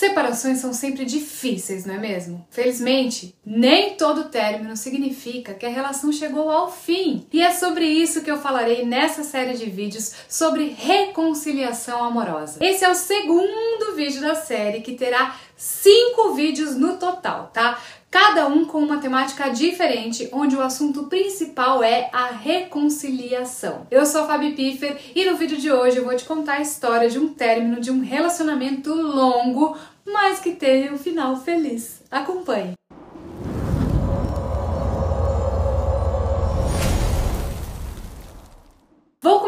Separações são sempre difíceis, não é mesmo? Felizmente, nem todo término significa que a relação chegou ao fim. E é sobre isso que eu falarei nessa série de vídeos sobre reconciliação amorosa. Esse é o segundo vídeo da série que terá cinco vídeos no total, tá? Cada um com uma temática diferente, onde o assunto principal é a reconciliação. Eu sou a Fabi Piffer e no vídeo de hoje eu vou te contar a história de um término de um relacionamento longo, mas que teve um final feliz. Acompanhe!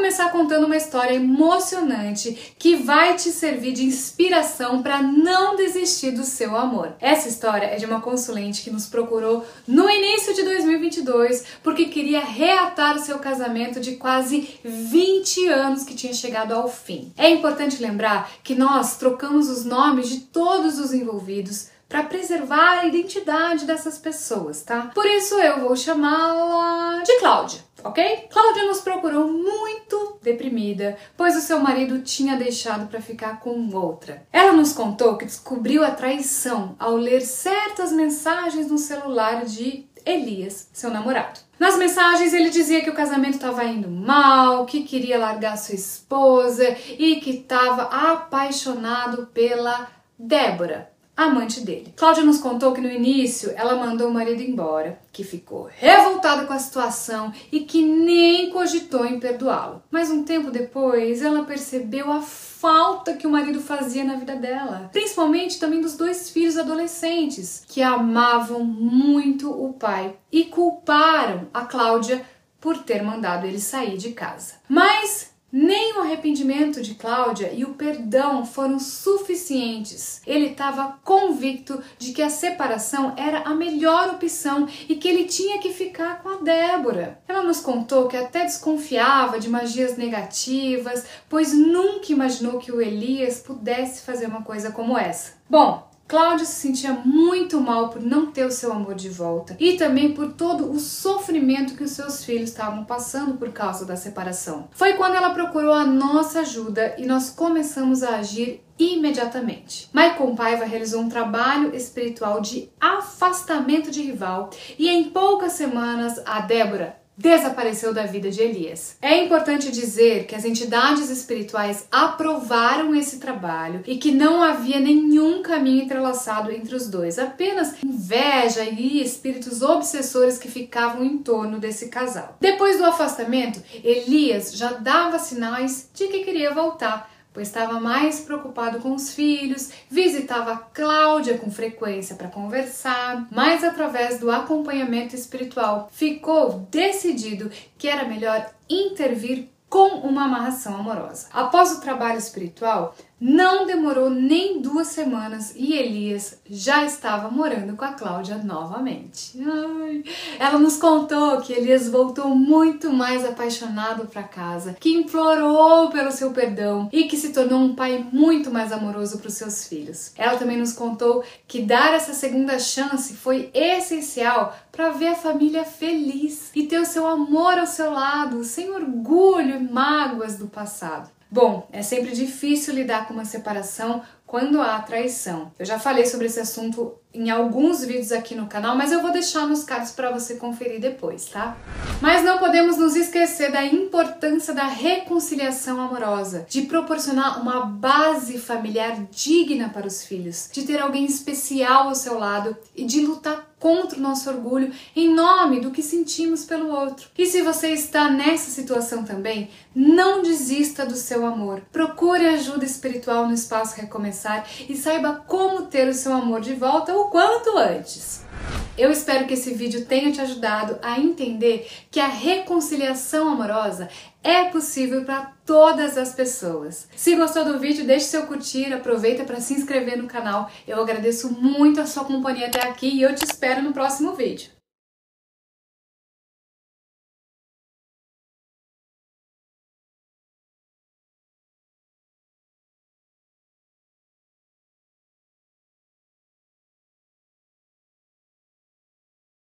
Começar contando uma história emocionante que vai te servir de inspiração para não desistir do seu amor. Essa história é de uma consulente que nos procurou no início de 2022 porque queria reatar o seu casamento de quase 20 anos que tinha chegado ao fim. É importante lembrar que nós trocamos os nomes de todos os envolvidos para preservar a identidade dessas pessoas, tá? Por isso eu vou chamá-la de Cláudia, ok? Cláudia nos procurou muito deprimida, pois o seu marido tinha deixado para ficar com outra. Ela nos contou que descobriu a traição ao ler certas mensagens no celular de Elias, seu namorado. Nas mensagens ele dizia que o casamento estava indo mal, que queria largar sua esposa e que estava apaixonado pela Débora, amante dele. Cláudia nos contou que no início ela mandou o marido embora, que ficou revoltada com a situação e que nem cogitou em perdoá-lo. Mas um tempo depois ela percebeu a falta que o marido fazia na vida dela, principalmente também dos dois filhos adolescentes, que amavam muito o pai e culparam a Cláudia por ter mandado ele sair de casa. Mas nem o arrependimento de Cláudia e o perdão foram suficientes. Ele estava convicto de que a separação era a melhor opção e que ele tinha que ficar com a Débora. Ela nos contou que até desconfiava de magias negativas, pois nunca imaginou que o Elias pudesse fazer uma coisa como essa. Bom, Cláudia se sentia muito mal por não ter o seu amor de volta e também por todo o sofrimento que os seus filhos estavam passando por causa da separação. Foi quando ela procurou a nossa ajuda e nós começamos a agir imediatamente. Maicon Paiva realizou um trabalho espiritual de afastamento de rival e em poucas semanas a Débora desapareceu da vida de Elias. É importante dizer que as entidades espirituais aprovaram esse trabalho e que não havia nenhum caminho entrelaçado entre os dois, apenas inveja e espíritos obsessores que ficavam em torno desse casal. Depois do afastamento, Elias já dava sinais de que queria voltar pois estava mais preocupado com os filhos, visitava Cláudia com frequência para conversar, mas através do acompanhamento espiritual ficou decidido que era melhor intervir com uma amarração amorosa. Após o trabalho espiritual, não demorou nem duas semanas e Elias já estava morando com a Cláudia novamente. Ai. Ela nos contou que Elias voltou muito mais apaixonado para casa, que implorou pelo seu perdão e que se tornou um pai muito mais amoroso para os seus filhos. Ela também nos contou que dar essa segunda chance foi essencial para ver a família feliz e ter o seu amor ao seu lado, sem orgulho e mágoas do passado. Bom, é sempre difícil lidar com uma separação quando há traição. Eu já falei sobre esse assunto em alguns vídeos aqui no canal, mas eu vou deixar nos cards para você conferir depois, tá? Mas não podemos nos esquecer da importância da reconciliação amorosa, de proporcionar uma base familiar digna para os filhos, de ter alguém especial ao seu lado e de lutar contra o nosso orgulho em nome do que sentimos pelo outro. E se você está nessa situação também, não desista do seu amor. Procure ajuda espiritual no espaço Recomeçar e saiba como ter o seu amor de volta o quanto antes. Eu espero que esse vídeo tenha te ajudado a entender que a reconciliação amorosa é possível para todas as pessoas. Se gostou do vídeo, deixe seu curtir, aproveita para se inscrever no canal. Eu agradeço muito a sua companhia até aqui e eu te espero no próximo vídeo.